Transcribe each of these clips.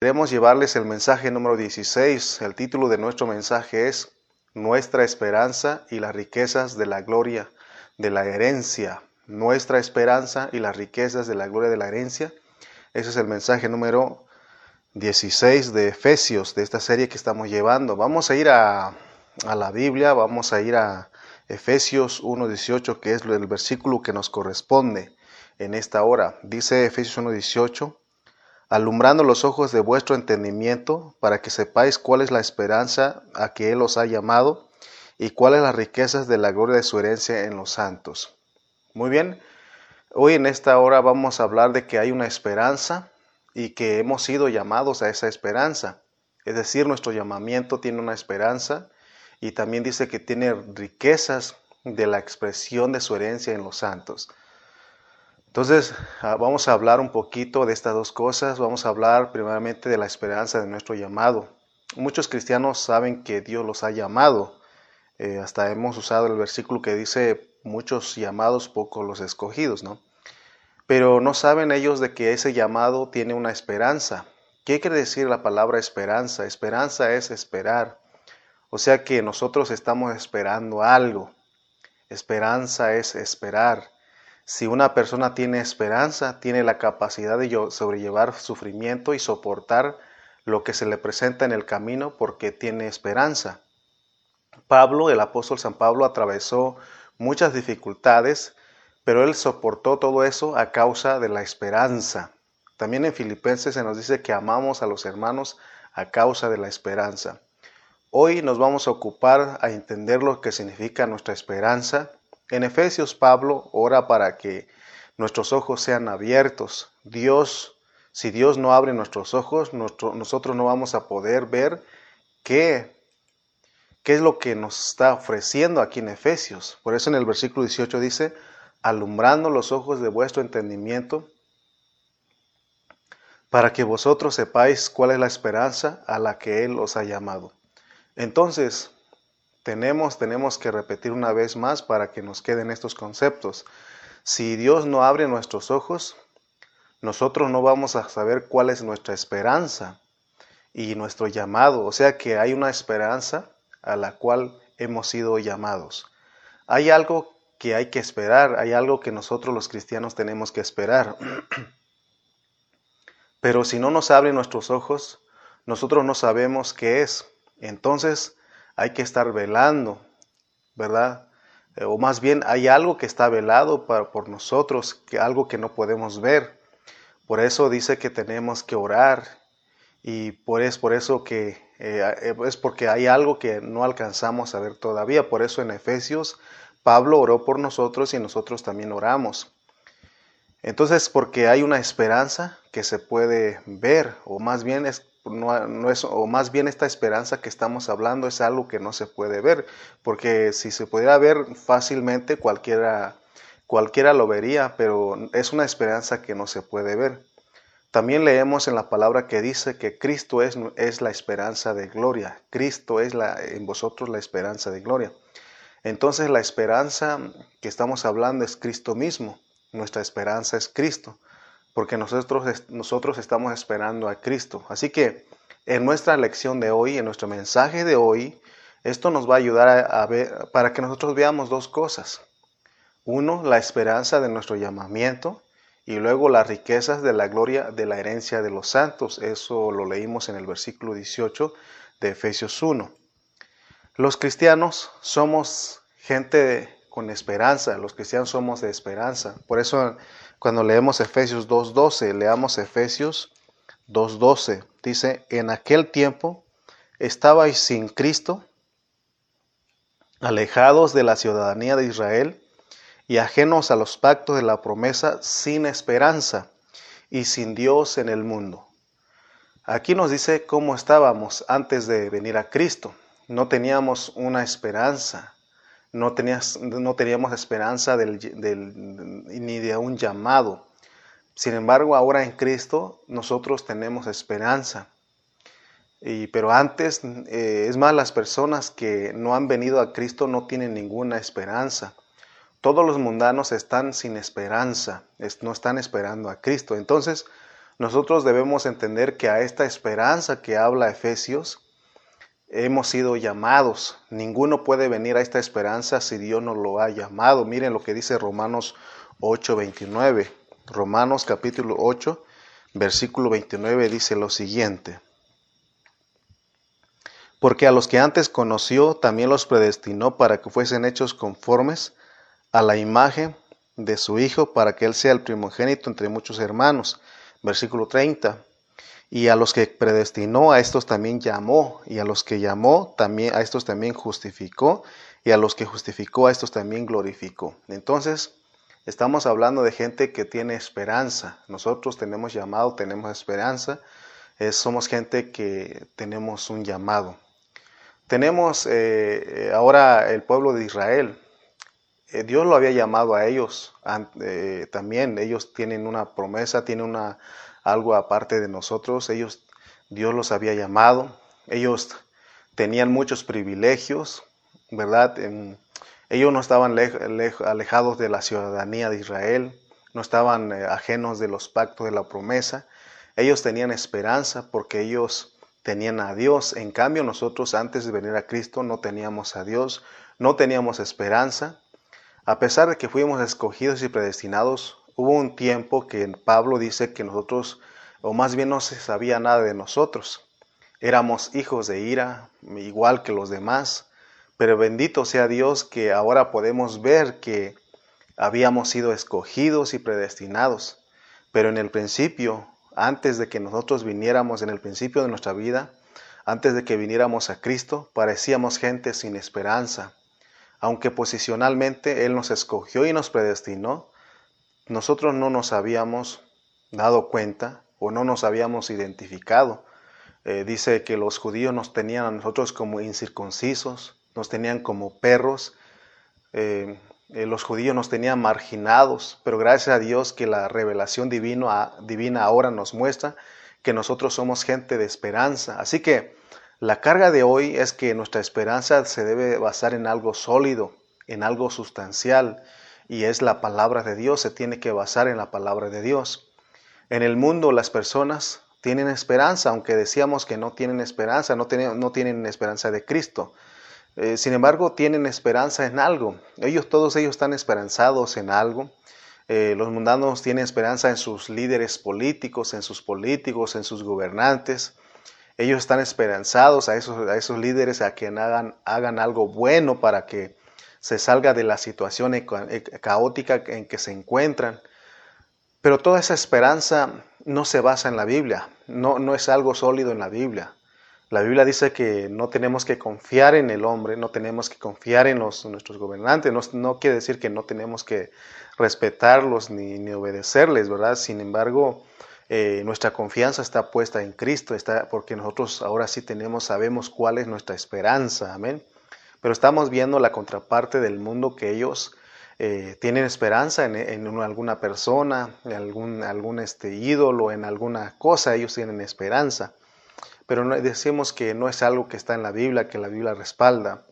Queremos llevarles el mensaje número 16. El título de nuestro mensaje es Nuestra esperanza y las riquezas de la gloria de la herencia. Nuestra esperanza y las riquezas de la gloria de la herencia. Ese es el mensaje número 16 de Efesios, de esta serie que estamos llevando. Vamos a ir a, la Biblia, vamos a ir a Efesios 1.18, que es el versículo que nos corresponde en esta hora. Dice Efesios 1.18 alumbrando los ojos de vuestro entendimiento, para que sepáis cuál es la esperanza a que Él os ha llamado y cuáles las riquezas de la gloria de su herencia en los santos. Muy bien, hoy en esta hora vamos a hablar de que hay una esperanza y que hemos sido llamados a esa esperanza. Es decir, nuestro llamamiento tiene una esperanza y también dice que tiene riquezas de la expresión de su herencia en los santos. Entonces, ah, vamos a hablar un poquito de estas dos cosas. Vamos a hablar primeramente de la esperanza de nuestro llamado. Muchos cristianos saben que Dios los ha llamado. Eh, hasta hemos usado el versículo que dice muchos llamados, pocos los escogidos, ¿no? Pero no saben ellos de que ese llamado tiene una esperanza. ¿Qué quiere decir la palabra esperanza? Esperanza es esperar. O sea que nosotros estamos esperando algo. Esperanza es esperar. Si una persona tiene esperanza, tiene la capacidad de sobrellevar sufrimiento y soportar lo que se le presenta en el camino porque tiene esperanza. Pablo, el apóstol San Pablo, atravesó muchas dificultades, pero él soportó todo eso a causa de la esperanza. También en Filipenses se nos dice que amamos a los hermanos a causa de la esperanza. Hoy nos vamos a ocupar a entender lo que significa nuestra esperanza en Efesios, Pablo ora para que nuestros ojos sean abiertos. Dios, si Dios no abre nuestros ojos, nosotros no vamos a poder ver qué, qué es lo que nos está ofreciendo aquí en Efesios. Por eso en el versículo 18 dice, alumbrando los ojos de vuestro entendimiento, para que vosotros sepáis cuál es la esperanza a la que Él os ha llamado. Entonces, tenemos, tenemos que repetir una vez más para que nos queden estos conceptos. Si Dios no abre nuestros ojos, nosotros no vamos a saber cuál es nuestra esperanza y nuestro llamado. O sea que hay una esperanza a la cual hemos sido llamados. Hay algo que hay que esperar, hay algo que nosotros los cristianos tenemos que esperar. Pero si no nos abren nuestros ojos, nosotros no sabemos qué es. Entonces, hay que estar velando, ¿verdad? Eh, o más bien hay algo que está velado por nosotros, que, algo que no podemos ver. Por eso dice que tenemos que orar y por, es por eso que eh, es porque hay algo que no alcanzamos a ver todavía. Por eso en Efesios Pablo oró por nosotros y nosotros también oramos. Entonces, porque hay una esperanza que se puede ver, o más bien es no, es, o más bien esta esperanza que estamos hablando es algo que no se puede ver, porque si se pudiera ver fácilmente cualquiera, cualquiera lo vería, pero es una esperanza que no se puede ver. También leemos en la palabra que dice que Cristo es, es la esperanza de gloria, Cristo es la, en vosotros la esperanza de gloria. Entonces la esperanza que estamos hablando es Cristo mismo, nuestra esperanza es Cristo porque nosotros, nosotros estamos esperando a Cristo. Así que en nuestra lección de hoy, en nuestro mensaje de hoy, esto nos va a ayudar a, ver, para que nosotros veamos dos cosas. Uno, la esperanza de nuestro llamamiento y luego las riquezas de la gloria de la herencia de los santos. Eso lo leímos en el versículo 18 de Efesios 1. Los cristianos somos gente con esperanza, los cristianos somos de esperanza. Por eso cuando leemos Efesios 2.12, leamos Efesios 2.12, dice, en aquel tiempo estabais sin Cristo, alejados de la ciudadanía de Israel y ajenos a los pactos de la promesa, sin esperanza y sin Dios en el mundo. Aquí nos dice cómo estábamos antes de venir a Cristo. No teníamos una esperanza, no, tenías, no teníamos esperanza del, ni de un llamado. Sin embargo, ahora en Cristo nosotros tenemos esperanza. Y, pero antes, eh, es más, las personas que no han venido a Cristo no tienen ninguna esperanza. Todos los mundanos están sin esperanza, no están esperando a Cristo. Entonces, nosotros debemos entender que a esta esperanza que habla Efesios, hemos sido llamados. Ninguno puede venir a esta esperanza si Dios no lo ha llamado. Miren lo que dice Romanos 8, 29. Romanos capítulo 8, versículo 29 dice lo siguiente. Porque a los que antes conoció, también los predestinó para que fuesen hechos conformes a la imagen de su Hijo, para que Él sea el primogénito entre muchos hermanos. Versículo 30. Y a los que predestinó, a estos también llamó, y a los que llamó, también a estos también justificó, y a los que justificó, a estos también glorificó. Entonces, estamos hablando de gente que tiene esperanza. Nosotros tenemos llamado, tenemos esperanza. somos gente que tenemos un llamado. Tenemos eh, eh, ahora el pueblo de Israel. Eh, Dios lo había llamado a ellos también. Ellos tienen una promesa, tienen una, algo aparte de nosotros. Ellos, Dios los había llamado. Ellos tenían muchos privilegios, ¿verdad? ellos no estaban alejados de la ciudadanía de Israel, no estaban ajenos de los pactos de la promesa. Ellos tenían esperanza porque ellos tenían a Dios. En cambio, nosotros antes de venir a Cristo no teníamos a Dios, no teníamos esperanza. A pesar de que fuimos escogidos y predestinados, hubo un tiempo que Pablo dice que nosotros, o más bien no se sabía nada de nosotros. Éramos hijos de ira, igual que los demás, pero bendito sea Dios que ahora podemos ver que habíamos sido escogidos y predestinados. Pero en el principio antes de que nosotros viniéramos en el principio de nuestra vida, antes de que viniéramos a Cristo, parecíamos gente sin esperanza. Aunque posicionalmente Él nos escogió y nos predestinó, nosotros no nos habíamos dado cuenta o no nos habíamos identificado. Eh, dice que los judíos nos tenían a nosotros como incircuncisos, nos tenían como perros, eh, eh, los judíos nos tenían marginados, pero gracias a Dios que la revelación divino, divina ahora nos muestra que nosotros somos gente de esperanza. Así que la carga de hoy es que nuestra esperanza se debe basar en algo sólido, en algo sustancial, y es la palabra de Dios, se tiene que basar en la palabra de Dios. En el mundo las personas tienen esperanza, aunque decíamos que no tienen esperanza, no tienen, no tienen esperanza de Cristo. Eh, sin embargo, tienen esperanza en algo. Ellos, todos ellos están esperanzados en algo. Eh, los mundanos tienen esperanza en sus líderes políticos, en sus políticos, en sus gobernantes. Ellos están esperanzados a esos, a esos líderes a que hagan, hagan algo bueno para que se salga de la situación caótica en que se encuentran. Pero toda esa esperanza no se basa en la Biblia, no, no es algo sólido en la Biblia. La Biblia dice que no tenemos que confiar en el hombre, no tenemos que confiar en nuestros gobernantes, no, quiere decir que no tenemos que respetarlos ni, obedecerles, ¿verdad? Sin embargo, eh, nuestra confianza está puesta en Cristo, está, porque nosotros ahora sí tenemos, sabemos cuál es nuestra esperanza, amén. Pero estamos viendo la contraparte del mundo que ellos eh, tienen esperanza en, alguna persona, en algún, algún este, ídolo, en alguna cosa, ellos tienen esperanza pero no, decimos que no es algo que está en la Biblia, que la Biblia respalda.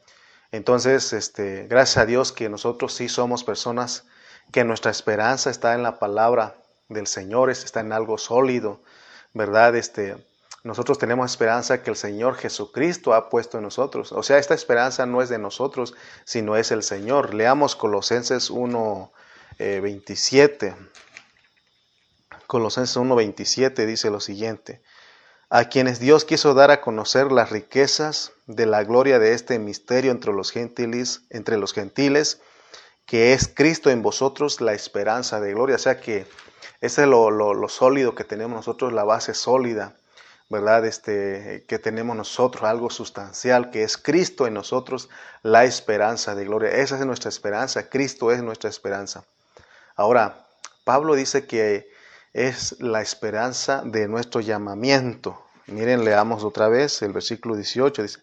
Entonces, este, gracias a Dios que nosotros sí somos personas que nuestra esperanza está en la palabra del Señor, está en algo sólido, ¿verdad? Este, nosotros tenemos esperanza que el Señor Jesucristo ha puesto en nosotros. O sea, esta esperanza no es de nosotros, sino es el Señor. Leamos Colosenses 1, 27. Eh, Colosenses 1, 27 dice lo siguiente a quienes Dios quiso dar a conocer las riquezas de la gloria de este misterio entre los gentiles, entre los gentiles que es Cristo en vosotros la esperanza de gloria. O sea que ese es lo, sólido que tenemos nosotros, la base sólida, ¿verdad? Este, que tenemos nosotros, algo sustancial, que es Cristo en nosotros, la esperanza de gloria. Esa es nuestra esperanza, Cristo es nuestra esperanza. Ahora, Pablo dice que es la esperanza de nuestro llamamiento. Miren, leamos otra vez el versículo 18. Dice,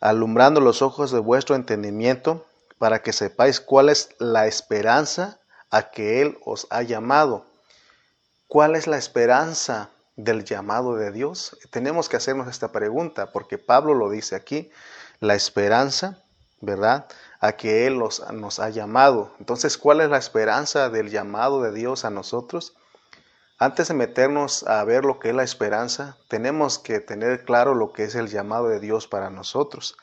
alumbrando los ojos de vuestro entendimiento para que sepáis cuál es la esperanza a que Él os ha llamado. ¿Cuál es la esperanza del llamado de Dios? Tenemos que hacernos esta pregunta porque Pablo lo dice aquí, la esperanza, ¿verdad? A que Él nos ha llamado. Entonces, ¿cuál es la esperanza del llamado de Dios a nosotros? Antes de meternos a ver lo que es la esperanza, tenemos que tener claro lo que es el llamado de Dios para nosotros.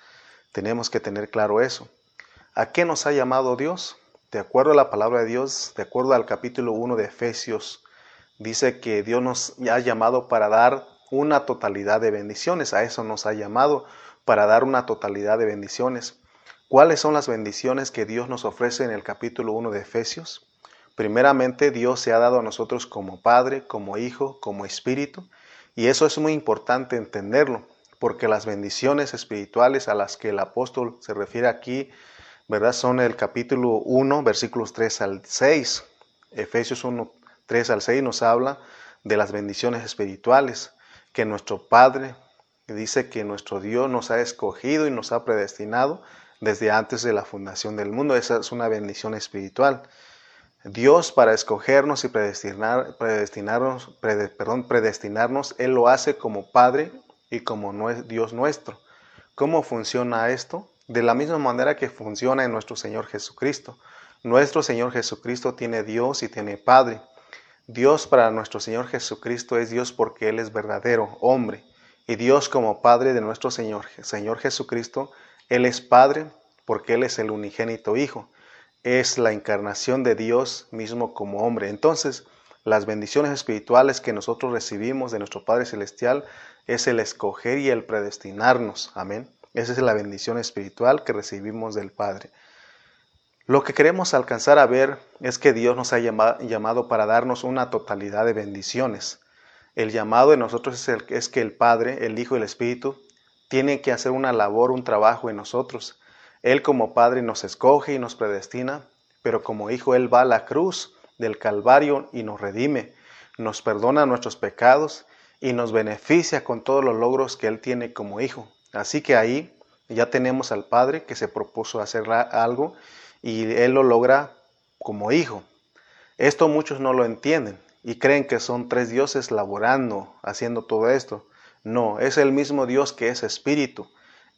Tenemos que tener claro eso. ¿A qué nos ha llamado Dios? De acuerdo a la palabra de Dios, de acuerdo al capítulo 1 de Efesios, dice que Dios nos ha llamado para dar una totalidad de bendiciones. A eso nos ha llamado, para dar una totalidad de bendiciones. ¿Cuáles son las bendiciones que Dios nos ofrece en el capítulo 1 de Efesios? Primeramente, Dios se ha dado a nosotros como Padre, como Hijo, como Espíritu, y eso es muy importante entenderlo, porque las bendiciones espirituales a las que el apóstol se refiere aquí, ¿verdad? Son el capítulo 1, versículos 3 al 6. Efesios 1, 3 al 6 nos habla de las bendiciones espirituales, que nuestro Padre dice que nuestro Dios nos ha escogido y nos ha predestinado desde antes de la fundación del mundo. Esa es una bendición espiritual. Dios para escogernos y predestinar, predestinarnos, perdón, predestinarnos, Él lo hace como Padre y como Dios nuestro. ¿Cómo funciona esto? De la misma manera que funciona en nuestro Señor Jesucristo. Nuestro Señor Jesucristo tiene Dios y tiene Padre. Dios para nuestro Señor Jesucristo es Dios porque Él es verdadero, hombre. Y Dios como Padre de nuestro Señor, Señor Jesucristo, Él es Padre porque Él es el unigénito Hijo es la encarnación de Dios mismo como hombre. Entonces, las bendiciones espirituales que nosotros recibimos de nuestro Padre Celestial es el escoger y el predestinarnos. Amén. Esa es la bendición espiritual que recibimos del Padre. Lo que queremos alcanzar a ver es que Dios nos ha llamado para darnos una totalidad de bendiciones. El llamado de nosotros es, es que el Padre, el Hijo y el Espíritu tienen que hacer una labor, un trabajo en nosotros él como Padre nos escoge y nos predestina, pero como Hijo Él va a la cruz del Calvario y nos redime, nos perdona nuestros pecados y nos beneficia con todos los logros que Él tiene como Hijo. Así que ahí ya tenemos al Padre que se propuso hacer algo y Él lo logra como Hijo. Esto muchos no lo entienden y creen que son tres dioses laborando, haciendo todo esto. No, es el mismo Dios que es espíritu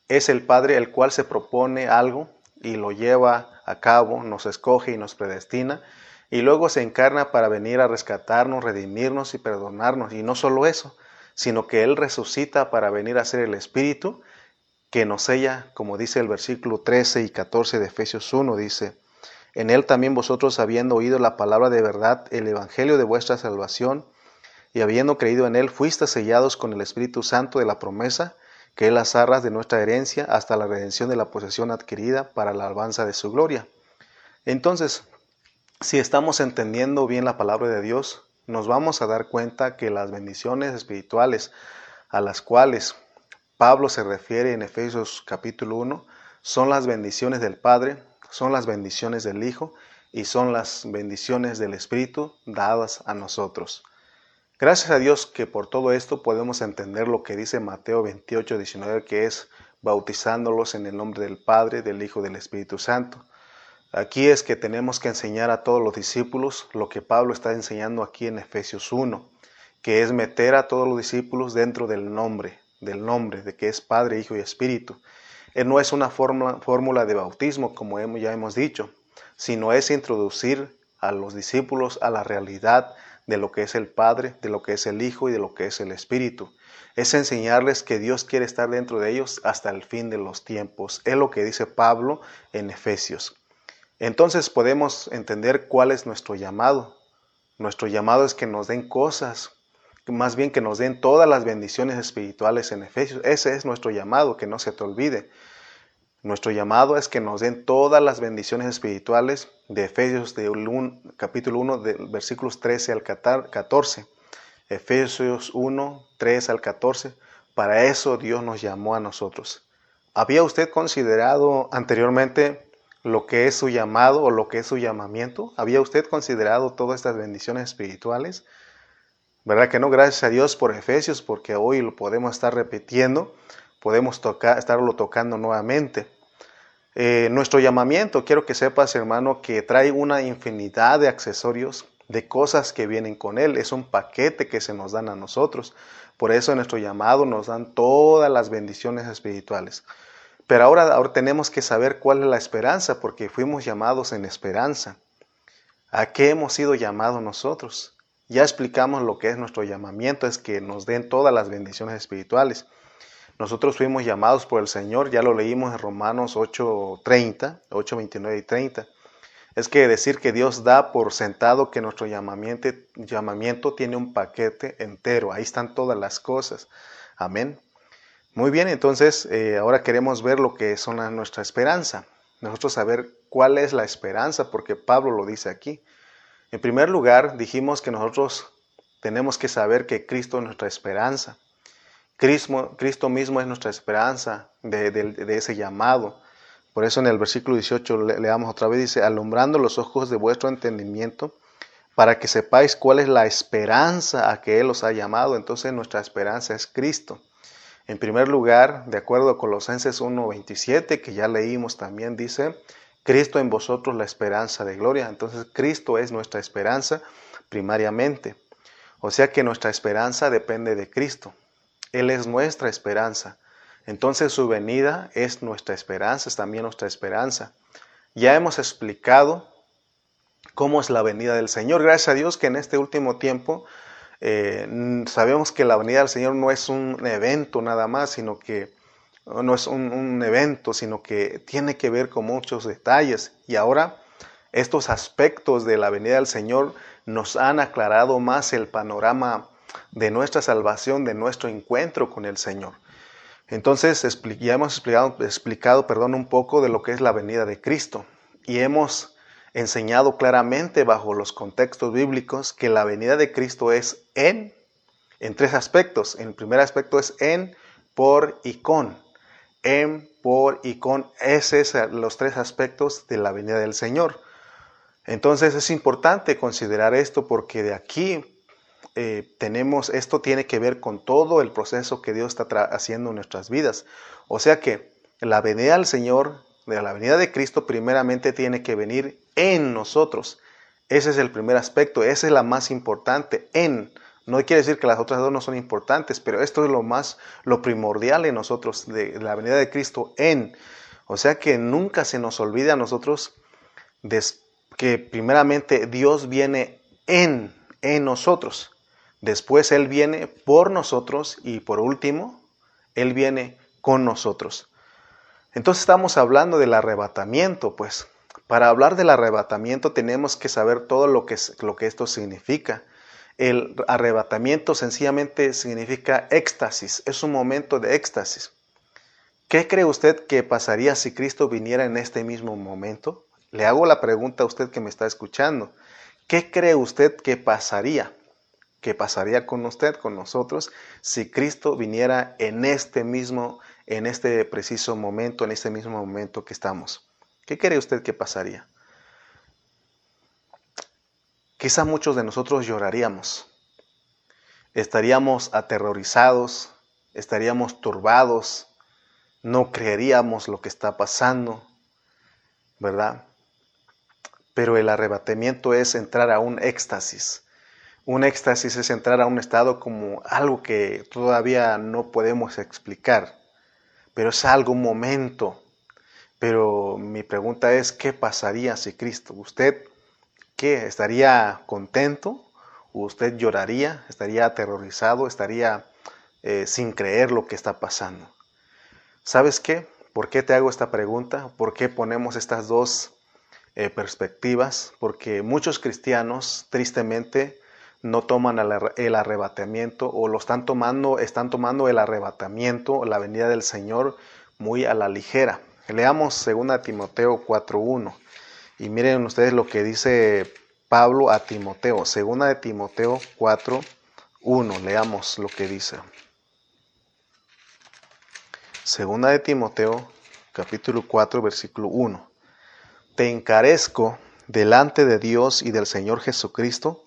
es el Padre el cual se propone algo y lo lleva a cabo, nos escoge y nos predestina, y luego se encarna para venir a rescatarnos, redimirnos y perdonarnos. Y no solo eso, sino que Él resucita para venir a ser el Espíritu que nos sella, como dice el versículo 13 y 14 de Efesios 1, dice, en Él también vosotros habiendo oído la palabra de verdad, el Evangelio de vuestra salvación, y habiendo creído en Él, fuiste sellados con el Espíritu Santo de la promesa, que es las arras de nuestra herencia hasta la redención de la posesión adquirida para la alabanza de su gloria. Entonces, si estamos entendiendo bien la palabra de Dios, nos vamos a dar cuenta que las bendiciones espirituales a las cuales Pablo se refiere en Efesios capítulo 1 son las bendiciones del Padre, son las bendiciones del Hijo y son las bendiciones del Espíritu dadas a nosotros. Gracias a Dios que por todo esto podemos entender lo que dice Mateo 28, 19, que es bautizándolos en el nombre del Padre, del Hijo y del Espíritu Santo. Aquí es que tenemos que enseñar a todos los discípulos lo que Pablo está enseñando aquí en Efesios 1, que es meter a todos los discípulos dentro del nombre, del nombre, de que es Padre, Hijo y Espíritu. Él no es una fórmula, fórmula de bautismo, como ya hemos dicho, sino es introducir a los discípulos a la realidad de lo que es el Padre, de lo que es el Hijo y de lo que es el Espíritu. Es enseñarles que Dios quiere estar dentro de ellos hasta el fin de los tiempos. Es lo que dice Pablo en Efesios. Entonces podemos entender cuál es nuestro llamado. Nuestro llamado es que nos den cosas, más bien que nos den todas las bendiciones espirituales en Efesios. Ese es nuestro llamado, que no se te olvide. Nuestro llamado es que nos den todas las bendiciones espirituales de Efesios de capítulo 1, de versículos 13 al 14. Efesios 1, 3 al 14. Para eso Dios nos llamó a nosotros. ¿Había usted considerado anteriormente lo que es su llamado o lo que es su llamamiento? ¿Había usted considerado todas estas bendiciones espirituales? ¿Verdad que no? Gracias a Dios por Efesios, porque hoy lo podemos estar repitiendo podemos tocar, estarlo tocando nuevamente. Eh, nuestro llamamiento, quiero que sepas, hermano, que trae una infinidad de accesorios, de cosas que vienen con él. Es un paquete que se nos dan a nosotros. Por eso en nuestro llamado nos dan todas las bendiciones espirituales. Pero ahora, ahora tenemos que saber cuál es la esperanza, porque fuimos llamados en esperanza. ¿A qué hemos sido llamados nosotros? Ya explicamos lo que es nuestro llamamiento, es que nos den todas las bendiciones espirituales. Nosotros fuimos llamados por el Señor, ya lo leímos en Romanos 8:30, 8:29 y 30. Es que decir que Dios da por sentado que nuestro llamamiento, tiene un paquete entero, ahí están todas las cosas. Amén. Muy bien, entonces eh, ahora queremos ver lo que es nuestra esperanza. Nosotros saber cuál es la esperanza, porque Pablo lo dice aquí. En primer lugar, dijimos que nosotros tenemos que saber que Cristo es nuestra esperanza. Cristo, mismo es nuestra esperanza de, ese llamado. Por eso en el versículo 18 leamos otra vez, dice, alumbrando los ojos de vuestro entendimiento, para que sepáis cuál es la esperanza a que Él os ha llamado. Entonces nuestra esperanza es Cristo. En primer lugar, de acuerdo a Colosenses 1.27, que ya leímos también, dice, Cristo en vosotros la esperanza de gloria. Entonces Cristo es nuestra esperanza primariamente. O sea que nuestra esperanza depende de Cristo. Él es nuestra esperanza. Entonces su venida es nuestra esperanza, es también nuestra esperanza. Ya hemos explicado cómo es la venida del Señor. Gracias a Dios que en este último tiempo eh, sabemos que la venida del Señor no es un evento nada más, sino que no es un, evento, sino que tiene que ver con muchos detalles. Y ahora estos aspectos de la venida del Señor nos han aclarado más el panorama de nuestra salvación, de nuestro encuentro con el Señor. Entonces ya hemos explicado, explicado perdón, un poco de lo que es la venida de Cristo y hemos enseñado claramente bajo los contextos bíblicos que la venida de Cristo es en, en tres aspectos. El primer aspecto es en, por y con. En, por y con. Esos son los tres aspectos de la venida del Señor. Entonces es importante considerar esto porque de aquí eh, tenemos, esto tiene que ver con todo el proceso que Dios está haciendo en nuestras vidas. O sea que la venida del Señor, de la venida de Cristo, primeramente tiene que venir en nosotros. Ese es el primer aspecto, esa es la más importante, en. No quiere decir que las otras dos no son importantes, pero esto es lo más, lo primordial en nosotros, de la venida de Cristo en. O sea que nunca se nos olvide a nosotros que primeramente Dios viene en, en nosotros. Después Él viene por nosotros y por último, Él viene con nosotros. Entonces estamos hablando del arrebatamiento, pues para hablar del arrebatamiento tenemos que saber todo lo que, lo que esto significa. El arrebatamiento sencillamente significa éxtasis, es un momento de éxtasis. ¿Qué cree usted que pasaría si Cristo viniera en este mismo momento? Le hago la pregunta a usted que me está escuchando. ¿Qué cree usted que pasaría? ¿Qué pasaría con usted, con nosotros, si Cristo viniera en este mismo, en este preciso momento, en este mismo momento que estamos? ¿Qué cree usted que pasaría? Quizá muchos de nosotros lloraríamos, estaríamos aterrorizados, estaríamos turbados, no creeríamos lo que está pasando, ¿verdad? Pero el arrebatamiento es entrar a un éxtasis. Un éxtasis es entrar a un estado como algo que todavía no podemos explicar, pero es algo, momento, pero mi pregunta es, ¿qué pasaría si Cristo, usted, estaría contento? ¿Usted lloraría? ¿Estaría aterrorizado? ¿Estaría eh, sin creer lo que está pasando? ¿Sabes qué? ¿Por qué te hago esta pregunta? ¿Por qué ponemos estas dos eh, perspectivas? Porque muchos cristianos, tristemente, no toman el arrebatamiento o lo están tomando, están tomando el arrebatamiento, la venida del Señor muy a la ligera. Leamos 2 Timoteo 4.1 y miren ustedes lo que dice Pablo a Timoteo. 2 de Timoteo 4.1. Leamos lo que dice. Segunda de Timoteo capítulo 4 versículo 1. Te encarezco delante de Dios y del Señor Jesucristo,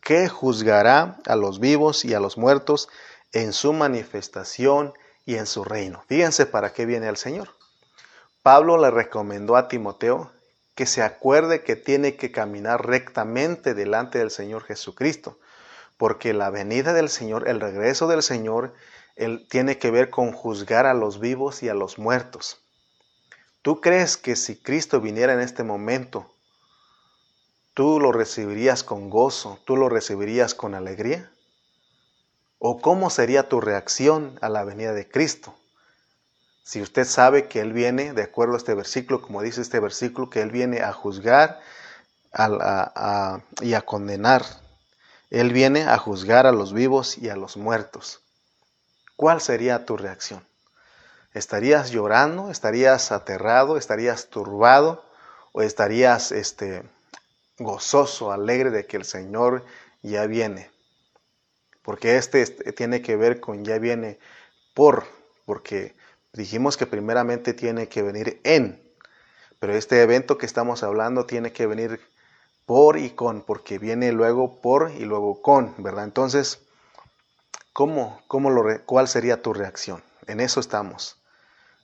que juzgará a los vivos y a los muertos en su manifestación y en su reino. Fíjense para qué viene el Señor. Pablo le recomendó a Timoteo que se acuerde que tiene que caminar rectamente delante del Señor Jesucristo, porque la venida del Señor, el regreso del Señor, él tiene que ver con juzgar a los vivos y a los muertos. ¿Tú crees que si Cristo viniera en este momento, ¿tú lo recibirías con gozo? ¿Tú lo recibirías con alegría? ¿O cómo sería tu reacción a la venida de Cristo? Si usted sabe que Él viene, de acuerdo a este versículo, como dice este versículo, que Él viene a juzgar y a condenar. Él viene a juzgar a los vivos y a los muertos. ¿Cuál sería tu reacción? ¿Estarías llorando? ¿Estarías aterrado? ¿Estarías turbado? ¿O estarías este, gozoso, alegre de que el Señor ya viene? Porque este, este tiene que ver con ya viene por, porque dijimos que primeramente tiene que venir en, pero este evento que estamos hablando tiene que venir por y con, porque viene luego por y luego con, ¿verdad? Entonces, ¿cómo, cómo lo, ¿cuál sería tu reacción? En eso estamos.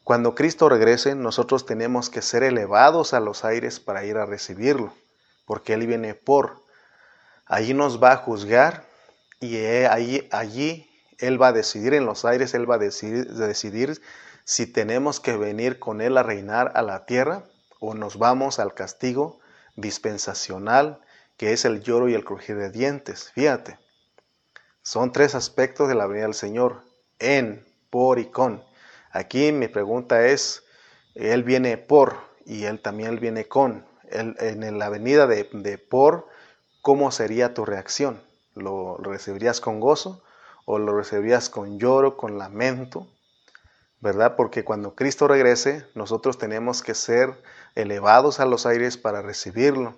Cuando Cristo regrese, nosotros tenemos que ser elevados a los aires para ir a recibirlo, porque Él viene por. Allí nos va a juzgar y allí, allí Él va a decidir en los aires, Él va a decidir, decidir si tenemos que venir con Él a reinar a la tierra o nos vamos al castigo dispensacional, que es el lloro y el crujir de dientes. Fíjate, son tres aspectos de la venida del Señor, en, por y con. Aquí mi pregunta es, Él viene por y Él también viene con. en la venida de, de, por, ¿cómo sería tu reacción? ¿Lo recibirías con gozo o lo recibirías con lloro, con lamento? ¿Verdad? Porque cuando Cristo regrese, nosotros tenemos que ser elevados a los aires para recibirlo.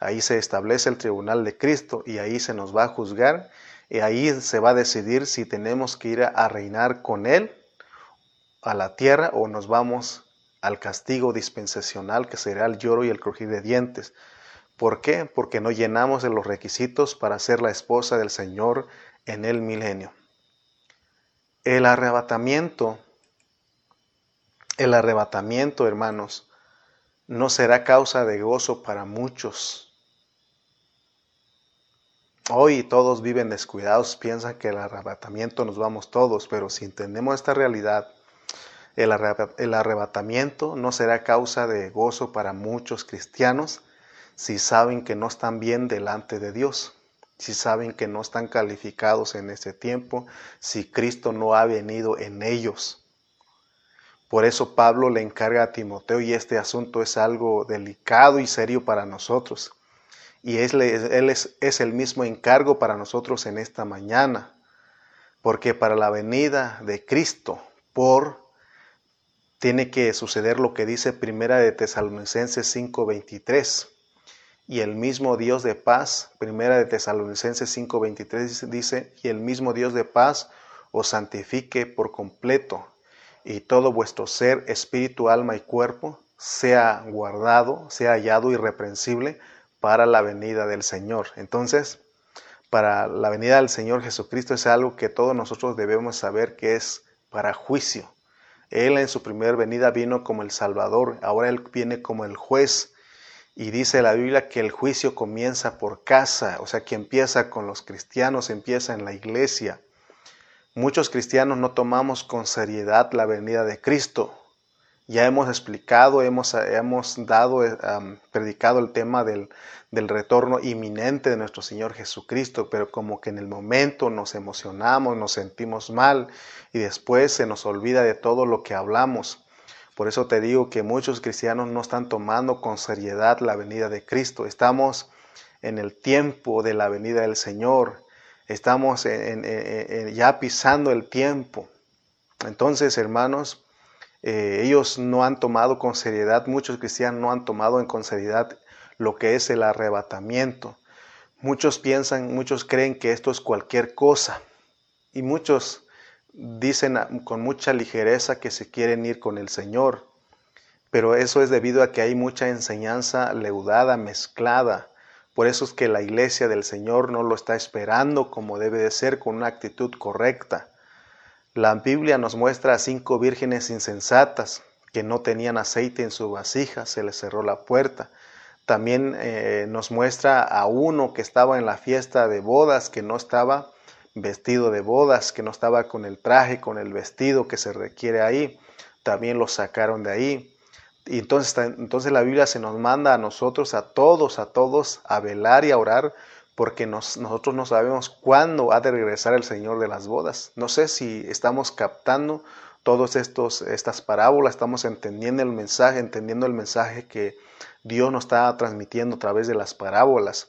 Ahí se establece el tribunal de Cristo y ahí se nos va a juzgar y ahí se va a decidir si tenemos que ir a reinar con Él a la tierra o nos vamos al castigo dispensacional que será el lloro y el crujir de dientes. ¿Por qué? Porque no llenamos de los requisitos para ser la esposa del Señor en el milenio. El arrebatamiento, el arrebatamiento, hermanos, no será causa de gozo para muchos. Hoy todos viven descuidados, piensan que el arrebatamiento nos vamos todos, pero si entendemos esta realidad, el, arrebatamiento no será causa de gozo para muchos cristianos si saben que no están bien delante de Dios, si saben que no están calificados en ese tiempo, si Cristo no ha venido en ellos. Por eso Pablo le encarga a Timoteo y este asunto es algo delicado y serio para nosotros. Y él, es, es, el mismo encargo para nosotros en esta mañana. Porque para la venida de Cristo, por, tiene que suceder lo que dice Primera de Tesalonicenses 5.23. Y el mismo Dios de paz, Primera de Tesalonicenses 5.23 dice, y el mismo Dios de paz os santifique por completo y todo vuestro ser, espíritu, alma y cuerpo sea guardado, sea hallado irreprensible para la venida del Señor. Entonces, para la venida del Señor Jesucristo es algo que todos nosotros debemos saber que es para juicio. Él en su primera venida vino como el Salvador, ahora Él viene como el juez. Y dice la Biblia que el juicio comienza por casa, o sea que empieza con los cristianos, empieza en la iglesia. Muchos cristianos no tomamos con seriedad la venida de Cristo. Ya hemos explicado, hemos, hemos dado, eh, predicado el tema del, del retorno inminente de nuestro Señor Jesucristo, pero como que en el momento nos emocionamos, nos sentimos mal y después se nos olvida de todo lo que hablamos. Por eso te digo que muchos cristianos no están tomando con seriedad la venida de Cristo. Estamos en el tiempo de la venida del Señor estamos ya pisando el tiempo. Entonces, hermanos, eh, ellos no han tomado con seriedad, muchos cristianos no han tomado en con seriedad lo que es el arrebatamiento. Muchos piensan, muchos creen que esto es cualquier cosa y muchos dicen con mucha ligereza que se quieren ir con el Señor, pero eso es debido a que hay mucha enseñanza leudada, mezclada, por eso es que la iglesia del Señor no lo está esperando como debe de ser, con una actitud correcta. La Biblia nos muestra a cinco vírgenes insensatas que no tenían aceite en su vasija, se les cerró la puerta. También eh, nos muestra a uno que estaba en la fiesta de bodas, que no estaba vestido de bodas, que no estaba con el traje, con el vestido que se requiere ahí. También lo sacaron de ahí. Y entonces, entonces la Biblia se nos manda a nosotros, a todos, a todos, a velar y a orar, porque nosotros no sabemos cuándo ha de regresar el Señor de las bodas. No sé si estamos captando todas estas parábolas, estamos entendiendo el mensaje, entendiendo el mensaje que Dios nos está transmitiendo a través de las parábolas.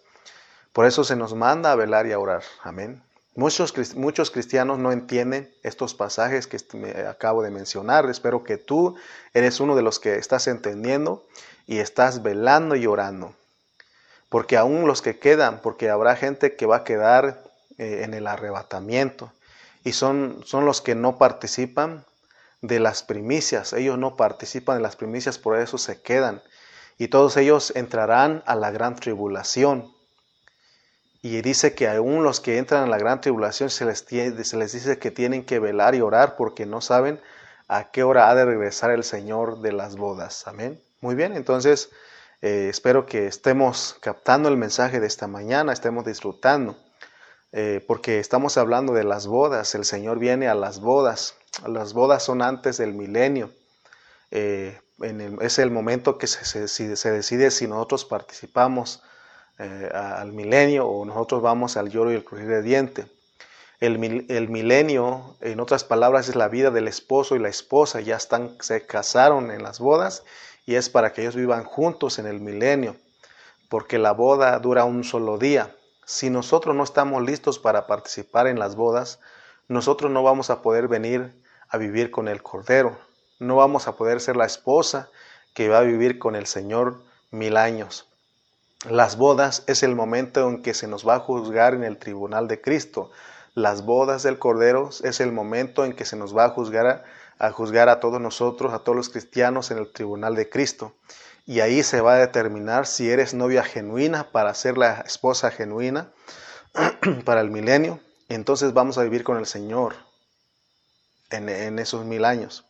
Por eso se nos manda a velar y a orar. Amén. Muchos, muchos cristianos no entienden estos pasajes que me acabo de mencionar. Espero que tú eres uno de los que estás entendiendo y estás velando y orando. Porque aún los que quedan, porque habrá gente que va a quedar eh, en el arrebatamiento y son, son los que no participan de las primicias. Ellos no participan de las primicias, por eso se quedan. Y todos ellos entrarán a la gran tribulación. Y dice que aún los que entran en la gran tribulación se les, se les dice que tienen que velar y orar porque no saben a qué hora ha de regresar el Señor de las bodas. Amén. Muy bien, entonces eh, espero que estemos captando el mensaje de esta mañana, estemos disfrutando, eh, porque estamos hablando de las bodas. El Señor viene a las bodas. Las bodas son antes del milenio. Eh, es el momento que se, se decide si nosotros participamos eh, al milenio o nosotros vamos al lloro y el crujir de diente. El, el, milenio, en otras palabras, es la vida del esposo y la esposa. Ya están, se casaron en las bodas y es para que ellos vivan juntos en el milenio, porque la boda dura un solo día. Si nosotros no estamos listos para participar en las bodas, nosotros no vamos a poder venir a vivir con el Cordero. No vamos a poder ser la esposa que va a vivir con el Señor mil años. Las bodas es el momento en que se nos va a juzgar en el tribunal de Cristo. Las bodas del Cordero es el momento en que se nos va a juzgar a, juzgar a todos nosotros, a todos los cristianos en el tribunal de Cristo. Y ahí se va a determinar si eres novia genuina para ser la esposa genuina para el milenio. Entonces vamos a vivir con el Señor en, en esos mil años.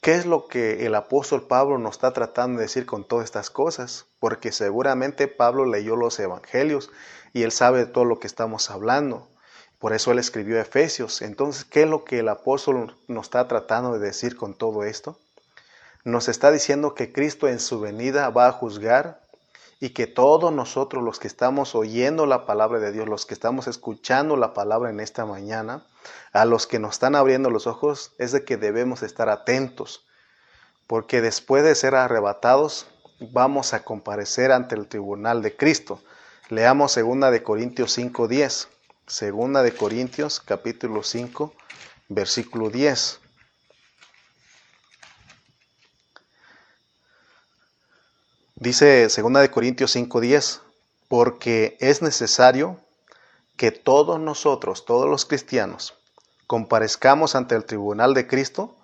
¿Qué es lo que el apóstol Pablo nos está tratando de decir con todas estas cosas? Porque seguramente Pablo leyó los evangelios y él sabe de todo lo que estamos hablando. Por eso él escribió Efesios. Entonces, ¿qué es lo que el apóstol nos está tratando de decir con todo esto? Nos está diciendo que Cristo en su venida va a juzgar y que todos nosotros los que estamos oyendo la palabra de Dios, los que estamos escuchando la palabra en esta mañana, a los que nos están abriendo los ojos, es de que debemos estar atentos, porque después de ser arrebatados, vamos a comparecer ante el tribunal de Cristo. Leamos segunda de Corintios 5:10. Segunda de Corintios capítulo 5, versículo 10. Dice 2 de Corintios 5:10, porque es necesario que todos nosotros, todos los cristianos, comparezcamos ante el tribunal de Cristo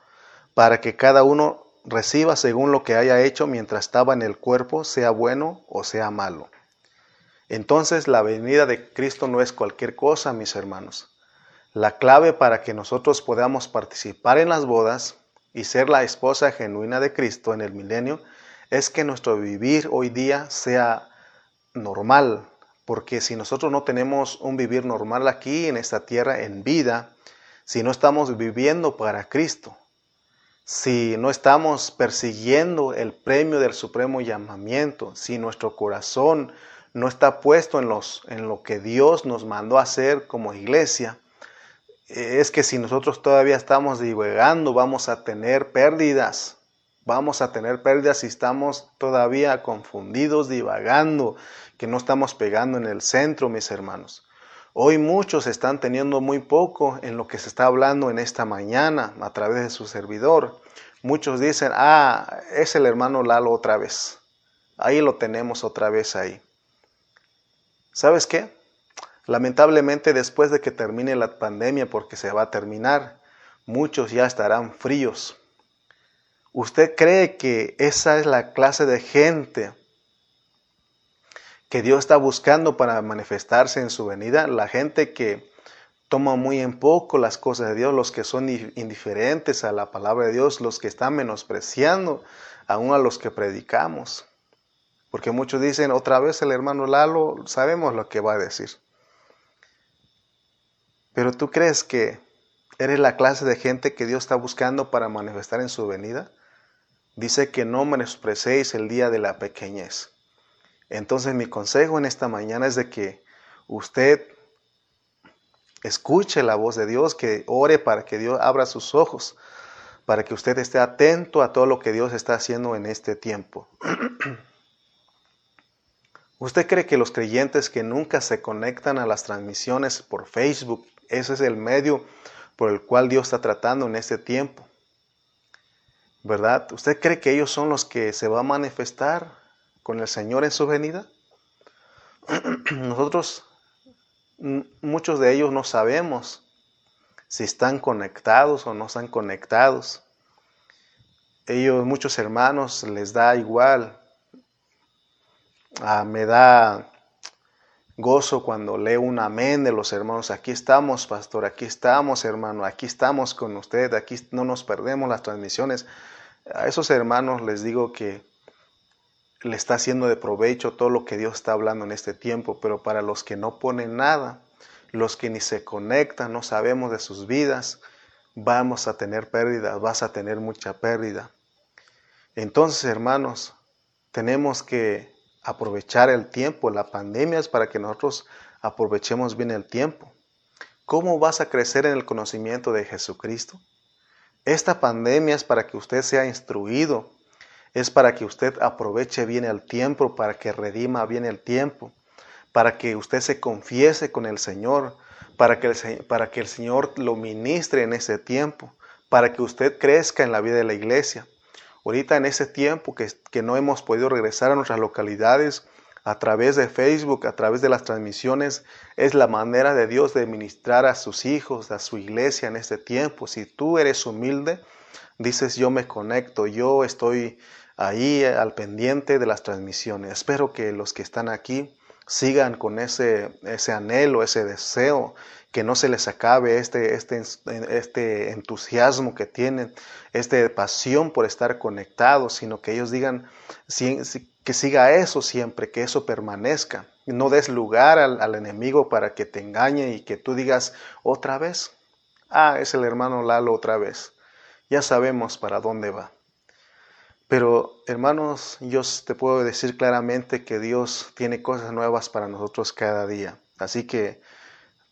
para que cada uno reciba según lo que haya hecho mientras estaba en el cuerpo, sea bueno o sea malo. Entonces la venida de Cristo no es cualquier cosa, mis hermanos. La clave para que nosotros podamos participar en las bodas y ser la esposa genuina de Cristo en el milenio es que nuestro vivir hoy día sea normal, porque si nosotros no tenemos un vivir normal aquí en esta tierra en vida, si no estamos viviendo para Cristo, si no estamos persiguiendo el premio del supremo llamamiento, si nuestro corazón no está puesto en, los, en lo que Dios nos mandó a hacer como iglesia, es que si nosotros todavía estamos divagando, vamos a tener pérdidas Vamos a tener pérdidas si estamos todavía confundidos, divagando, que no estamos pegando en el centro, mis hermanos. Hoy muchos están teniendo muy poco en lo que se está hablando en esta mañana a través de su servidor. Muchos dicen, ah, es el hermano Lalo otra vez. Ahí lo tenemos otra vez ahí. ¿Sabes qué? Lamentablemente después de que termine la pandemia, porque se va a terminar, muchos ya estarán fríos ¿Usted cree que esa es la clase de gente que Dios está buscando para manifestarse en su venida? La gente que toma muy en poco las cosas de Dios, los que son indiferentes a la palabra de Dios, los que están menospreciando aún a los que predicamos. Porque muchos dicen, otra vez el hermano Lalo, sabemos lo que va a decir. Pero tú crees que eres la clase de gente que Dios está buscando para manifestar en su venida? Dice que no menosprecéis el día de la pequeñez. Entonces mi consejo en esta mañana es de que usted escuche la voz de Dios, que ore para que Dios abra sus ojos, para que usted esté atento a todo lo que Dios está haciendo en este tiempo. ¿Usted cree que los creyentes que nunca se conectan a las transmisiones por Facebook, ese es el medio por el cual Dios está tratando en este tiempo? ¿Verdad? ¿Usted cree que ellos son los que se va a manifestar con el Señor en su venida? Nosotros, muchos de ellos no sabemos si están conectados o no están conectados. Ellos, muchos hermanos, les da igual. Ah, me da gozo cuando leo un amén de los hermanos. Aquí estamos, pastor, aquí estamos, hermano, aquí estamos con usted, aquí no nos perdemos las transmisiones a esos hermanos les digo que le está haciendo de provecho todo lo que Dios está hablando en este tiempo, pero para los que no ponen nada, los que ni se conectan, no sabemos de sus vidas, vamos a tener pérdidas, vas a tener mucha pérdida. Entonces, hermanos, tenemos que aprovechar el tiempo. La pandemia es para que nosotros aprovechemos bien el tiempo. ¿Cómo vas a crecer en el conocimiento de Jesucristo? Esta pandemia es para que usted sea instruido, es para que usted aproveche bien el tiempo, para que redima bien el tiempo, para que usted se confiese con el Señor, para que el, Señor lo ministre en ese tiempo, para que usted crezca en la vida de la iglesia. Ahorita en ese tiempo que no hemos podido regresar a nuestras localidades, a través de Facebook, a través de las transmisiones, es la manera de Dios de ministrar a sus hijos, a su iglesia en este tiempo. Si tú eres humilde, dices yo me conecto, yo estoy ahí al pendiente de las transmisiones. Espero que los que están aquí sigan con ese, ese anhelo, ese deseo, que no se les acabe este, este, este entusiasmo que tienen, esta pasión por estar conectados, sino que ellos digan, que siga eso siempre, que eso permanezca. No des lugar al, enemigo para que te engañe y que tú digas otra vez, ah, es el hermano Lalo otra vez. Ya sabemos para dónde va. Pero hermanos, yo te puedo decir claramente que Dios tiene cosas nuevas para nosotros cada día. Así que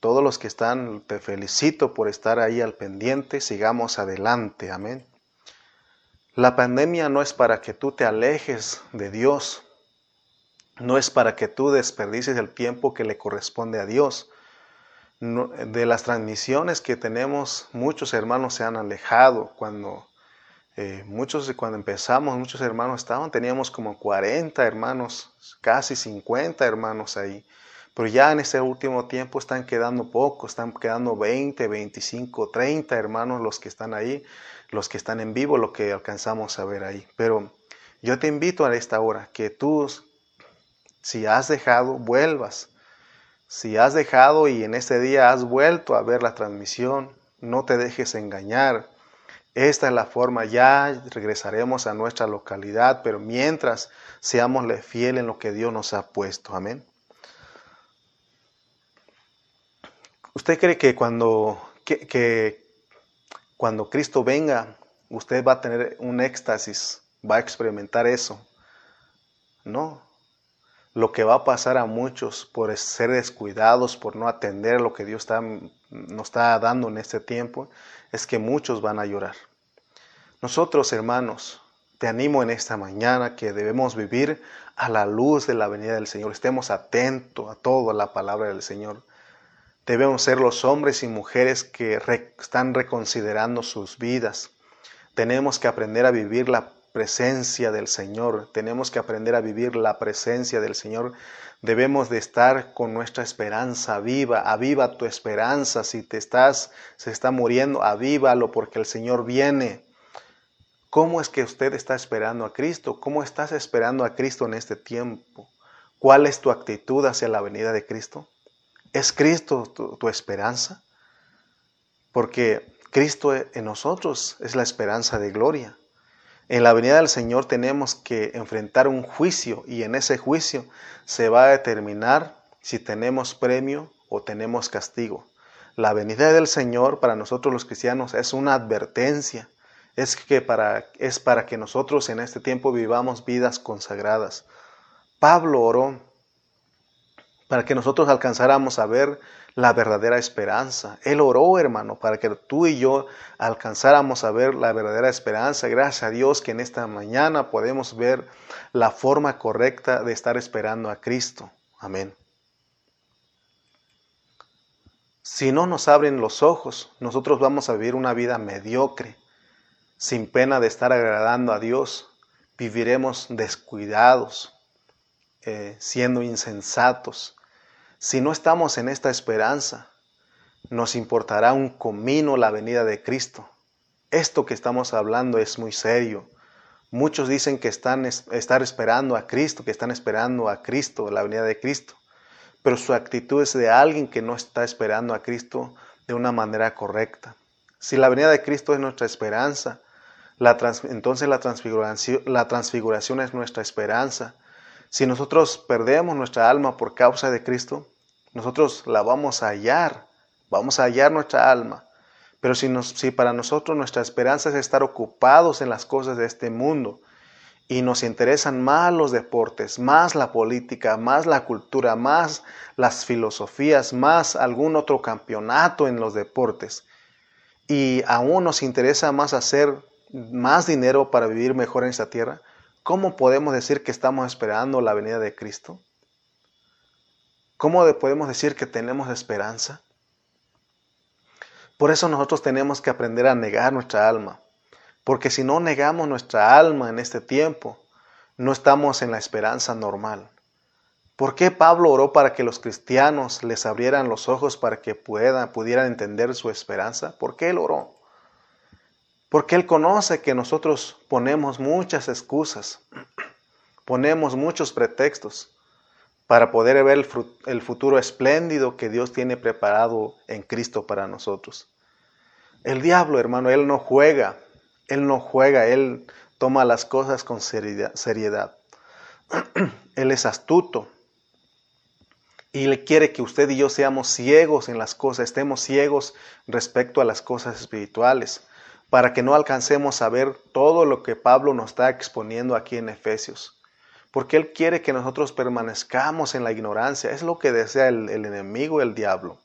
todos los que están, te felicito por estar ahí al pendiente, sigamos adelante, amén. La pandemia no es para que tú te alejes de Dios, no es para que tú desperdicies el tiempo que le corresponde a Dios. de las transmisiones que tenemos, muchos hermanos se han alejado. Cuando eh, muchos, cuando empezamos, muchos hermanos estaban, teníamos como 40 hermanos, casi 50 hermanos ahí. Pero ya en este último tiempo están quedando pocos, están quedando 20, 25, 30 hermanos los que están ahí los que están en vivo, lo que alcanzamos a ver ahí. Pero yo te invito a esta hora que tú, si has dejado, vuelvas. Si has dejado y en este día has vuelto a ver la transmisión, no te dejes engañar. Esta es la forma, ya regresaremos a nuestra localidad, pero mientras seámosle fiel en lo que Dios nos ha puesto. Amén. ¿Usted cree que cuando, que, cuando Cristo venga, usted va a tener un éxtasis, va a experimentar eso. No. Lo que va a pasar a muchos por ser descuidados, por no atender lo que Dios está, nos está dando en este tiempo, es que muchos van a llorar. Nosotros, hermanos, te animo en esta mañana que debemos vivir a la luz de la venida del Señor. Estemos atentos a toda la palabra del Señor. Debemos ser los hombres y mujeres que están reconsiderando sus vidas. Tenemos que aprender a vivir la presencia del Señor. Tenemos que aprender a vivir la presencia del Señor. Debemos de estar con nuestra esperanza viva. Aviva tu esperanza. Si te estás, se está muriendo, avívalo porque el Señor viene. ¿Cómo es que usted está esperando a Cristo? ¿Cómo estás esperando a Cristo en este tiempo? ¿Cuál es tu actitud hacia la venida de Cristo? ¿Es Cristo tu, esperanza? Porque Cristo en nosotros es la esperanza de gloria. En la venida del Señor tenemos que enfrentar un juicio y en ese juicio se va a determinar si tenemos premio o tenemos castigo. La venida del Señor para nosotros los cristianos es una advertencia, es, que para, es para que nosotros en este tiempo vivamos vidas consagradas. Pablo oró para que nosotros alcanzáramos a ver la verdadera esperanza. Él oró, hermano, para que tú y yo alcanzáramos a ver la verdadera esperanza. Gracias a Dios que en esta mañana podemos ver la forma correcta de estar esperando a Cristo. Amén. Si no nos abren los ojos, nosotros vamos a vivir una vida mediocre, sin pena de estar agradando a Dios. Viviremos descuidados, eh, siendo insensatos, si no estamos en esta esperanza, nos importará un comino la venida de Cristo. Esto que estamos hablando es muy serio. Muchos dicen que están estar esperando a Cristo, que están esperando a Cristo, la venida de Cristo, pero su actitud es de alguien que no está esperando a Cristo de una manera correcta. Si la venida de Cristo es nuestra esperanza, entonces la transfiguración, la transfiguración es nuestra esperanza. Si nosotros perdemos nuestra alma por causa de Cristo, nosotros la vamos a hallar, vamos a hallar nuestra alma. Pero si, si para nosotros nuestra esperanza es estar ocupados en las cosas de este mundo y nos interesan más los deportes, más la política, más la cultura, más las filosofías, más algún otro campeonato en los deportes, y aún nos interesa más hacer más dinero para vivir mejor en esta tierra, ¿cómo podemos decir que estamos esperando la venida de Cristo? ¿Cómo podemos decir que tenemos esperanza? Por eso nosotros tenemos que aprender a negar nuestra alma, porque si no negamos nuestra alma en este tiempo, no estamos en la esperanza normal. ¿Por qué Pablo oró para que los cristianos les abrieran los ojos para que pudieran entender su esperanza? ¿Por qué él oró? Porque él conoce que nosotros ponemos muchas excusas, ponemos muchos pretextos para poder ver el futuro espléndido que Dios tiene preparado en Cristo para nosotros. El diablo, hermano, él no juega, él no juega, él toma las cosas con seriedad. Él es astuto y le quiere que usted y yo seamos ciegos en las cosas, estemos ciegos respecto a las cosas espirituales, para que no alcancemos a ver todo lo que Pablo nos está exponiendo aquí en Efesios porque Él quiere que nosotros permanezcamos en la ignorancia. Es lo que desea el, enemigo, el diablo.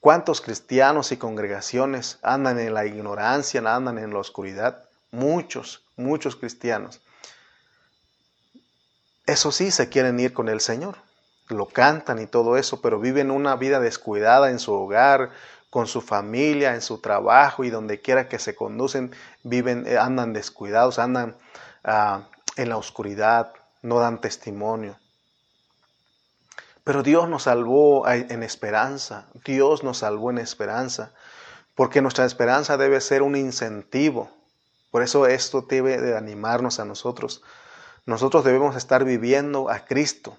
¿Cuántos cristianos y congregaciones andan en la ignorancia, andan en la oscuridad? Muchos, muchos cristianos. Eso sí, se quieren ir con el Señor. Lo cantan y todo eso, pero viven una vida descuidada en su hogar, con su familia, en su trabajo y donde quiera que se conducen, viven, eh, andan descuidados, andan ah, en la oscuridad, no dan testimonio. Pero Dios nos salvó en esperanza, Dios nos salvó en esperanza, porque nuestra esperanza debe ser un incentivo. Por eso esto debe de animarnos a nosotros. Nosotros debemos estar viviendo a Cristo.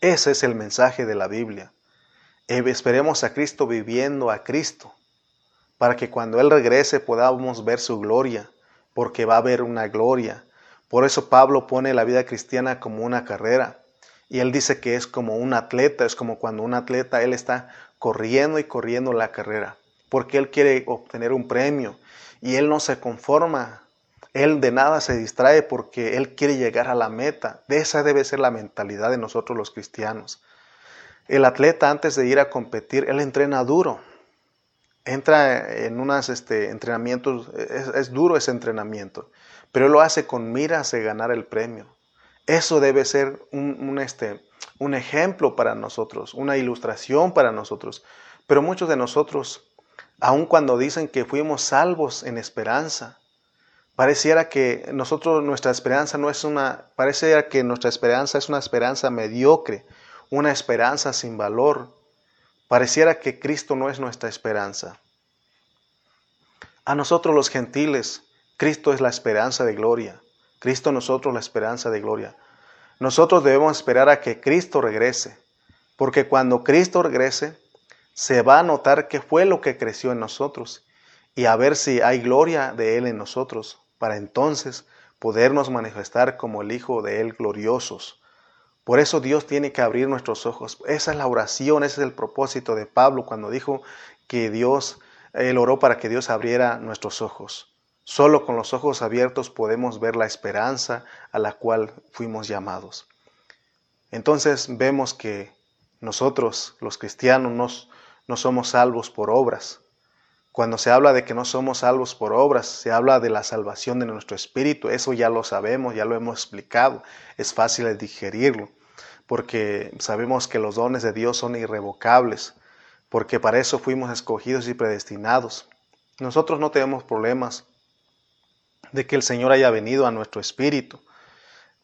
Ese es el mensaje de la Biblia. Esperemos a Cristo viviendo a Cristo, para que cuando Él regrese podamos ver su gloria, porque va a haber una gloria por eso Pablo pone la vida cristiana como una carrera. Y él dice que es como un atleta, es como cuando un atleta, él está corriendo y corriendo la carrera, porque él quiere obtener un premio y él no se conforma, él de nada se distrae porque él quiere llegar a la meta. De esa debe ser la mentalidad de nosotros los cristianos. El atleta antes de ir a competir, él entrena duro, entra en unos este, entrenamientos, es, duro ese entrenamiento pero lo hace con miras de ganar el premio. Eso debe ser un, este, un ejemplo para nosotros, una ilustración para nosotros. Pero muchos de nosotros, aun cuando dicen que fuimos salvos en esperanza, pareciera que nosotros nuestra esperanza no es una, pareciera que nuestra esperanza es una esperanza mediocre, una esperanza sin valor. Pareciera que Cristo no es nuestra esperanza. A nosotros los gentiles Cristo es la esperanza de gloria. Cristo nosotros la esperanza de gloria. Nosotros debemos esperar a que Cristo regrese, porque cuando Cristo regrese, se va a notar qué fue lo que creció en nosotros y a ver si hay gloria de Él en nosotros, para entonces podernos manifestar como el Hijo de Él gloriosos. Por eso Dios tiene que abrir nuestros ojos. Esa es la oración, ese es el propósito de Pablo cuando dijo que Dios él oró para que Dios abriera nuestros ojos. Solo con los ojos abiertos podemos ver la esperanza a la cual fuimos llamados. Entonces vemos que nosotros, los cristianos, no, somos salvos por obras. Cuando se habla de que no somos salvos por obras, se habla de la salvación de nuestro espíritu. Eso ya lo sabemos, ya lo hemos explicado. Es fácil digerirlo, porque sabemos que los dones de Dios son irrevocables, porque para eso fuimos escogidos y predestinados. Nosotros no tenemos problemas de que el Señor haya venido a nuestro espíritu.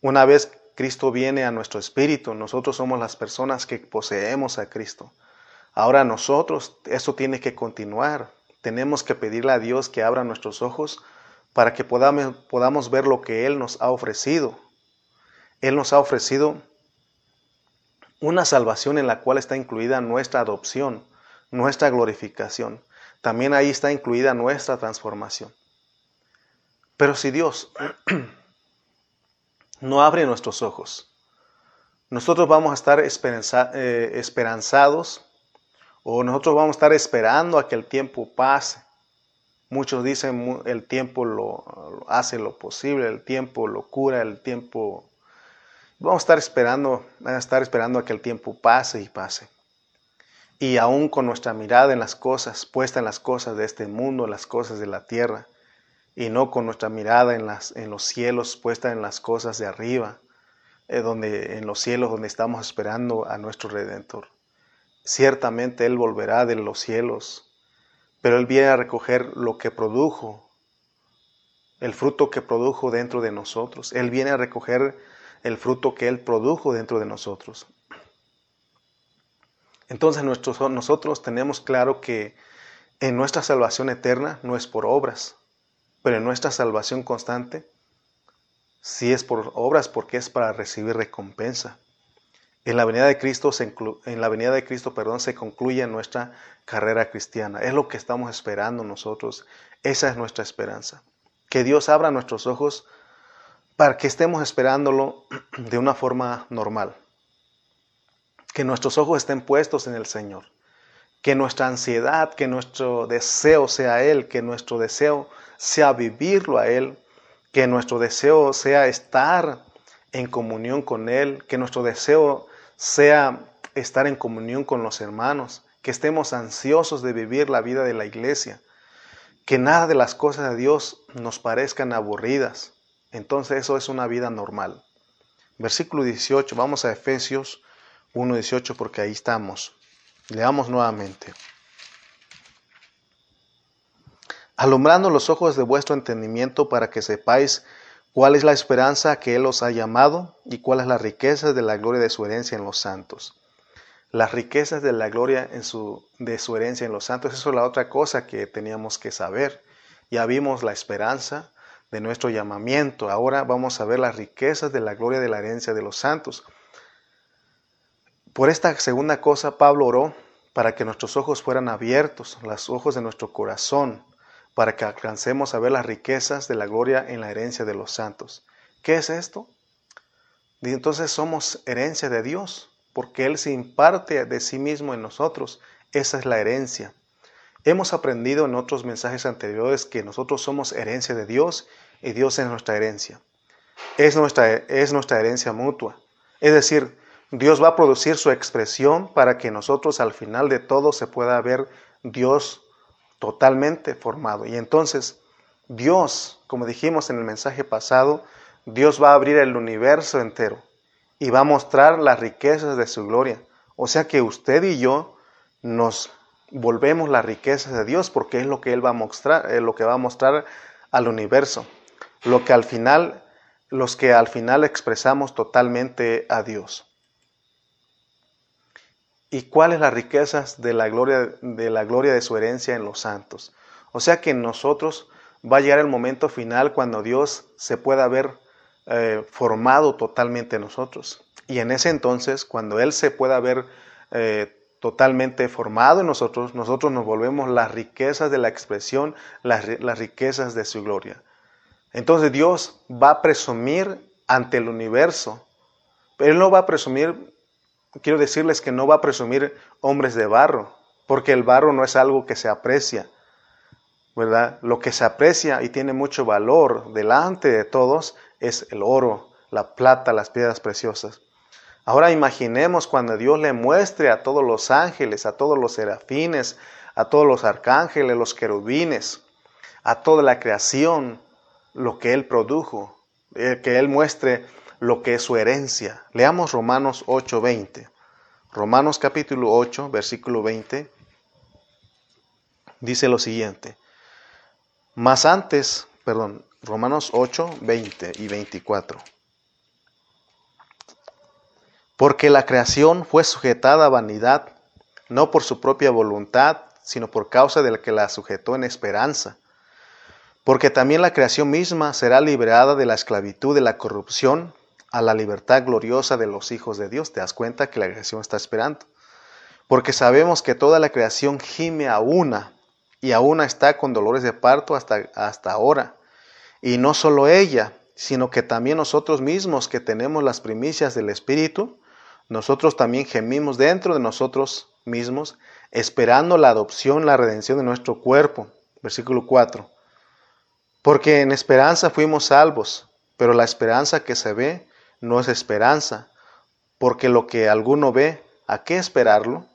Una vez Cristo viene a nuestro espíritu, nosotros somos las personas que poseemos a Cristo. Ahora nosotros, eso tiene que continuar. Tenemos que pedirle a Dios que abra nuestros ojos para que podamos, podamos ver lo que Él nos ha ofrecido. Él nos ha ofrecido una salvación en la cual está incluida nuestra adopción, nuestra glorificación. También ahí está incluida nuestra transformación. Pero si Dios no abre nuestros ojos, nosotros vamos a estar eh, esperanzados o nosotros vamos a estar esperando a que el tiempo pase. Muchos dicen el tiempo lo, hace lo posible, el tiempo lo cura, el tiempo... Vamos a estar esperando, a estar esperando a que el tiempo pase y pase. Y aún con nuestra mirada en las cosas, puesta en las cosas de este mundo, en las cosas de la tierra, y no con nuestra mirada en, las, en los cielos puesta en las cosas de arriba, eh, donde, en los cielos donde estamos esperando a nuestro Redentor. Ciertamente Él volverá de los cielos, pero Él viene a recoger lo que produjo, el fruto que produjo dentro de nosotros. Él viene a recoger el fruto que Él produjo dentro de nosotros. Entonces nosotros tenemos claro que en nuestra salvación eterna no es por obras, pero en nuestra salvación constante, sí es por obras porque es para recibir recompensa. En la venida de Cristo, se en la venida de Cristo perdón, se concluye nuestra carrera cristiana. Es lo que estamos esperando nosotros. Esa es nuestra esperanza. Que Dios abra nuestros ojos para que estemos esperándolo de una forma normal. Que nuestros ojos estén puestos en el Señor. Que nuestra ansiedad, que nuestro deseo sea Él, que nuestro deseo sea vivirlo a Él, que nuestro deseo sea estar en comunión con Él, que nuestro deseo sea estar en comunión con los hermanos, que estemos ansiosos de vivir la vida de la iglesia, que nada de las cosas de Dios nos parezcan aburridas. Entonces eso es una vida normal. Versículo 18, vamos a Efesios 1.18 porque ahí estamos. Leamos nuevamente alumbrando los ojos de vuestro entendimiento para que sepáis cuál es la esperanza que Él os ha llamado y cuál es la riqueza de la gloria de su herencia en los santos. Las riquezas de la gloria en su, de su herencia en los santos, eso es la otra cosa que teníamos que saber. Ya vimos la esperanza de nuestro llamamiento, ahora vamos a ver las riquezas de la gloria de la herencia de los santos. Por esta segunda cosa Pablo oró para que nuestros ojos fueran abiertos, los ojos de nuestro corazón, para que alcancemos a ver las riquezas de la gloria en la herencia de los santos. ¿Qué es esto? Entonces somos herencia de Dios, porque Él se imparte de sí mismo en nosotros. Esa es la herencia. Hemos aprendido en otros mensajes anteriores que nosotros somos herencia de Dios y Dios es nuestra herencia. Es nuestra, es nuestra herencia mutua. Es decir, Dios va a producir su expresión para que nosotros al final de todo se pueda ver Dios totalmente formado. Y entonces Dios, como dijimos en el mensaje pasado, Dios va a abrir el universo entero y va a mostrar las riquezas de su gloria. O sea que usted y yo nos volvemos las riquezas de Dios porque es lo que Él va a mostrar, es lo que va a mostrar al universo. Lo que al final, los que al final expresamos totalmente a Dios y cuáles las riquezas de la gloria de la gloria de su herencia en los santos. O sea que en nosotros va a llegar el momento final cuando Dios se pueda ver eh, formado totalmente en nosotros. Y en ese entonces, cuando Él se pueda ver eh, totalmente formado en nosotros, nosotros nos volvemos las riquezas de la expresión, las, las riquezas de su gloria. Entonces Dios va a presumir ante el universo, pero Él no va a presumir quiero decirles que no va a presumir hombres de barro, porque el barro no es algo que se aprecia. ¿verdad? Lo que se aprecia y tiene mucho valor delante de todos es el oro, la plata, las piedras preciosas. Ahora imaginemos cuando Dios le muestre a todos los ángeles, a todos los serafines, a todos los arcángeles, los querubines, a toda la creación, lo que Él produjo, eh, que Él muestre lo que es su herencia. Leamos Romanos 8:20. Romanos capítulo 8, versículo 20, dice lo siguiente. Más antes, perdón, Romanos 8, 20 y 24. Porque la creación fue sujetada a vanidad, no por su propia voluntad, sino por causa del que la sujetó en esperanza. Porque también la creación misma será liberada de la esclavitud de la corrupción a la libertad gloriosa de los hijos de Dios. Te das cuenta que la creación está esperando. Porque sabemos que toda la creación gime a una y a una está con dolores de parto hasta, hasta ahora. Y no solo ella, sino que también nosotros mismos que tenemos las primicias del Espíritu, nosotros también gemimos dentro de nosotros mismos, esperando la adopción, la redención de nuestro cuerpo. Versículo 4. Porque en esperanza fuimos salvos, pero la esperanza que se ve no es esperanza, porque lo que alguno ve, ¿a qué esperarlo?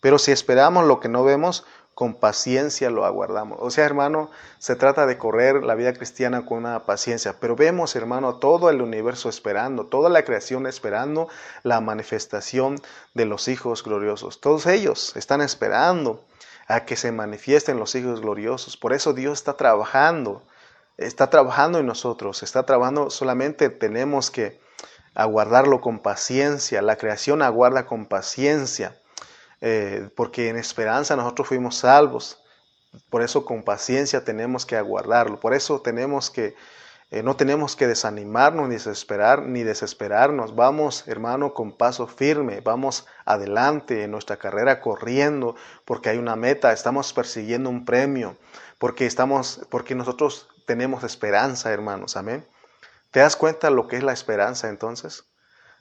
Pero si esperamos lo que no vemos, con paciencia lo aguardamos. O sea, hermano, se trata de correr la vida cristiana con una paciencia, pero vemos, hermano, todo el universo esperando, toda la creación esperando la manifestación de los hijos gloriosos. Todos ellos están esperando a que se manifiesten los hijos gloriosos. Por eso Dios está trabajando, está trabajando en nosotros, está trabajando, solamente tenemos que aguardarlo con paciencia. La creación aguarda con paciencia eh, porque en esperanza nosotros fuimos salvos. Por eso con paciencia tenemos que aguardarlo. Por eso tenemos que, eh, no tenemos que desanimarnos ni desesperar, ni desesperarnos. Vamos, hermano, con paso firme. Vamos adelante en nuestra carrera corriendo, porque hay una meta. Estamos persiguiendo un premio, porque estamos, porque nosotros tenemos esperanza, hermanos. Amén. ¿Te das cuenta lo que es la esperanza entonces?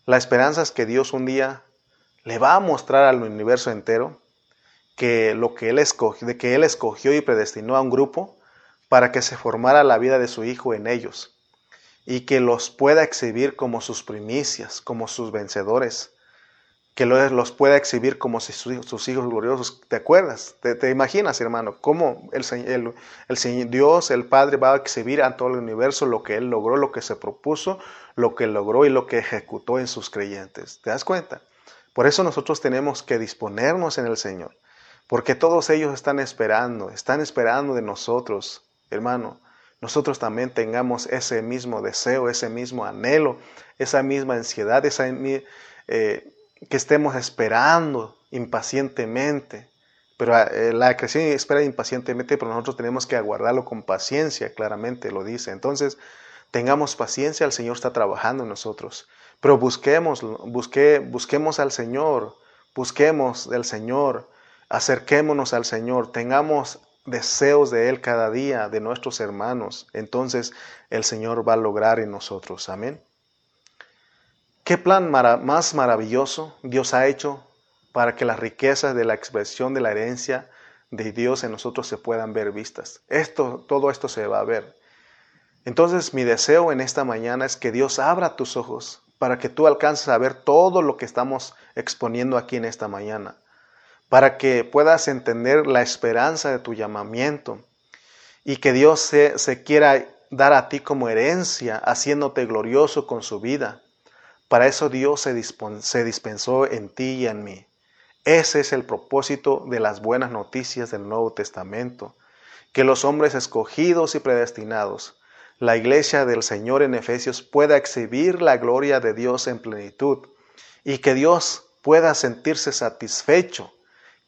La esperanza es que Dios un día le va a mostrar al universo entero que lo que él escogió, de que él escogió y predestinó a un grupo para que se formara la vida de su hijo en ellos y que los pueda exhibir como sus primicias, como sus vencedores, que los pueda exhibir como sus hijos gloriosos. ¿Te acuerdas? ¿Te, imaginas, hermano, cómo el, el, el, Dios, el Padre, va a exhibir a todo el universo lo que Él logró, lo que se propuso, lo que logró y lo que ejecutó en sus creyentes? ¿Te das cuenta? Por eso nosotros tenemos que disponernos en el Señor, porque todos ellos están esperando, están esperando de nosotros, hermano. Nosotros también tengamos ese mismo deseo, ese mismo anhelo, esa misma ansiedad, esa, eh, que estemos esperando impacientemente. Pero eh, la creación espera impacientemente, pero nosotros tenemos que aguardarlo con paciencia, claramente lo dice. Entonces, tengamos paciencia, el Señor está trabajando en nosotros. Pero busquemos, busque, busquemos al Señor, busquemos del Señor, acerquémonos al Señor, tengamos deseos de Él cada día, de nuestros hermanos. Entonces el Señor va a lograr en nosotros. Amén. ¿Qué plan más maravilloso Dios ha hecho para que las riquezas de la expresión de la herencia de Dios en nosotros se puedan ver vistas? Esto, todo esto se va a ver. Entonces mi deseo en esta mañana es que Dios abra tus ojos para que tú alcances a ver todo lo que estamos exponiendo aquí en esta mañana, para que puedas entender la esperanza de tu llamamiento y que Dios se, se quiera dar a ti como herencia, haciéndote glorioso con su vida. Para eso Dios se, dispensó en ti y en mí. Ese es el propósito de las buenas noticias del Nuevo Testamento, que los hombres escogidos y predestinados la iglesia del Señor en Efesios pueda exhibir la gloria de Dios en plenitud y que Dios pueda sentirse satisfecho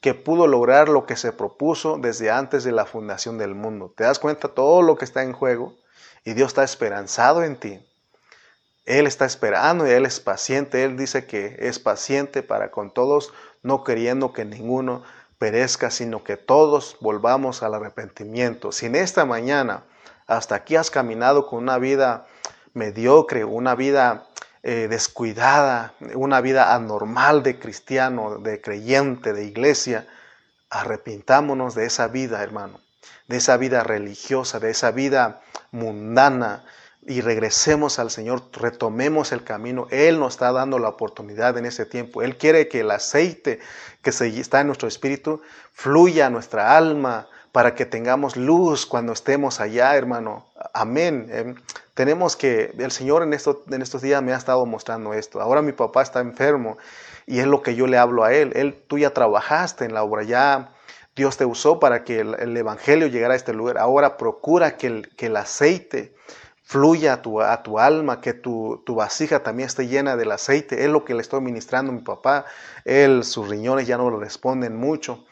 que pudo lograr lo que se propuso desde antes de la fundación del mundo. ¿Te das cuenta todo lo que está en juego? Y Dios está esperanzado en ti. Él está esperando y Él es paciente. Él dice que es paciente para con todos, no queriendo que ninguno perezca, sino que todos volvamos al arrepentimiento. Si en esta mañana hasta aquí has caminado con una vida mediocre, una vida eh, descuidada, una vida anormal de cristiano, de creyente, de iglesia, arrepintámonos de esa vida, hermano. de esa vida religiosa, de esa vida mundana, y regresemos al Señor, retomemos el camino. Él nos está dando la oportunidad en ese tiempo. Él quiere que el aceite que está en nuestro espíritu fluya a nuestra alma para que tengamos luz cuando estemos allá, hermano. Amén. Em, tenemos que, el Señor en, en estos días me ha estado mostrando esto. Ahora mi papá está enfermo y es lo que yo le hablo a él. Él, tú ya trabajaste en la obra, ya Dios te usó para que el, Evangelio llegara a este lugar. Ahora procura que el, que el aceite fluya a tu, a tu alma, que tu, tu, vasija también esté llena del aceite. Es lo que le estoy ministrando a mi papá. Él, sus riñones ya no le responden mucho,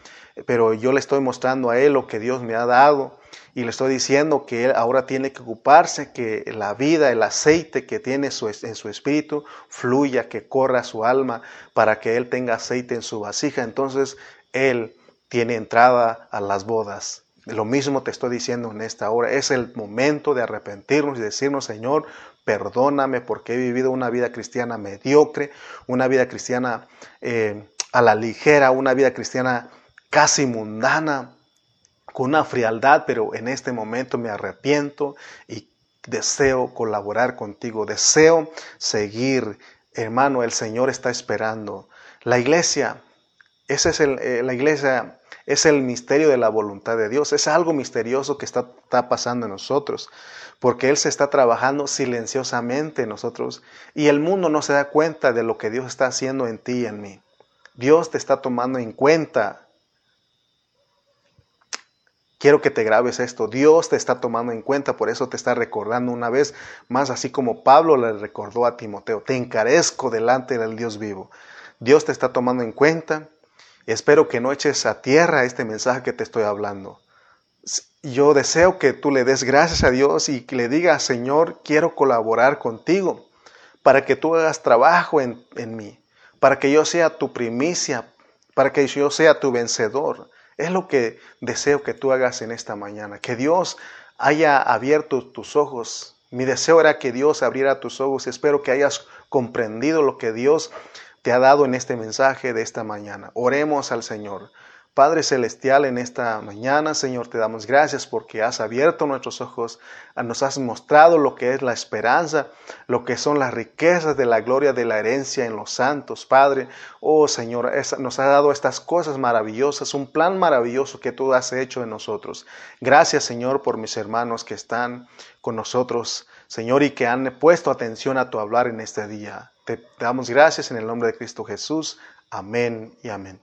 pero yo le estoy mostrando a él lo que Dios me ha dado y le estoy diciendo que él ahora tiene que ocuparse, que la vida, el aceite que tiene su, en su espíritu fluya, que corra su alma para que él tenga aceite en su vasija. Entonces él tiene entrada a las bodas. Lo mismo te estoy diciendo en esta hora. Es el momento de arrepentirnos y decirnos, Señor, perdóname porque he vivido una vida cristiana mediocre, una vida cristiana eh, a la ligera, una vida cristiana casi mundana, con una frialdad, pero en este momento me arrepiento y deseo colaborar contigo, deseo seguir. Hermano, el Señor está esperando. La iglesia, esa es el, eh, la iglesia es el misterio de la voluntad de Dios. Es algo misterioso que está, pasando en nosotros, porque Él se está trabajando silenciosamente en nosotros y el mundo no se da cuenta de lo que Dios está haciendo en ti y en mí. Dios te está tomando en cuenta. Quiero que te grabes esto. Dios te está tomando en cuenta, por eso te está recordando una vez más, así como Pablo le recordó a Timoteo. Te encarezco delante del Dios vivo. Dios te está tomando en cuenta Espero que no eches a tierra este mensaje que te estoy hablando. Yo deseo que tú le des gracias a Dios y que le digas, Señor, quiero colaborar contigo para que tú hagas trabajo en, en mí, para que yo sea tu primicia, para que yo sea tu vencedor. Es lo que deseo que tú hagas en esta mañana, que Dios haya abierto tus ojos. Mi deseo era que Dios abriera tus ojos. Espero que hayas comprendido lo que Dios te ha dado en este mensaje de esta mañana. Oremos al Señor. Padre Celestial, en esta mañana, Señor, te damos gracias porque has abierto nuestros ojos, nos has mostrado lo que es la esperanza, lo que son las riquezas de la gloria de la herencia en los santos, Padre. Oh Señor, nos ha dado estas cosas maravillosas, un plan maravilloso que tú has hecho en nosotros. Gracias, Señor, por mis hermanos que están con nosotros, Señor, y que han puesto atención a tu hablar en este día. Te damos gracias en el nombre de Cristo Jesús. Amén y amén.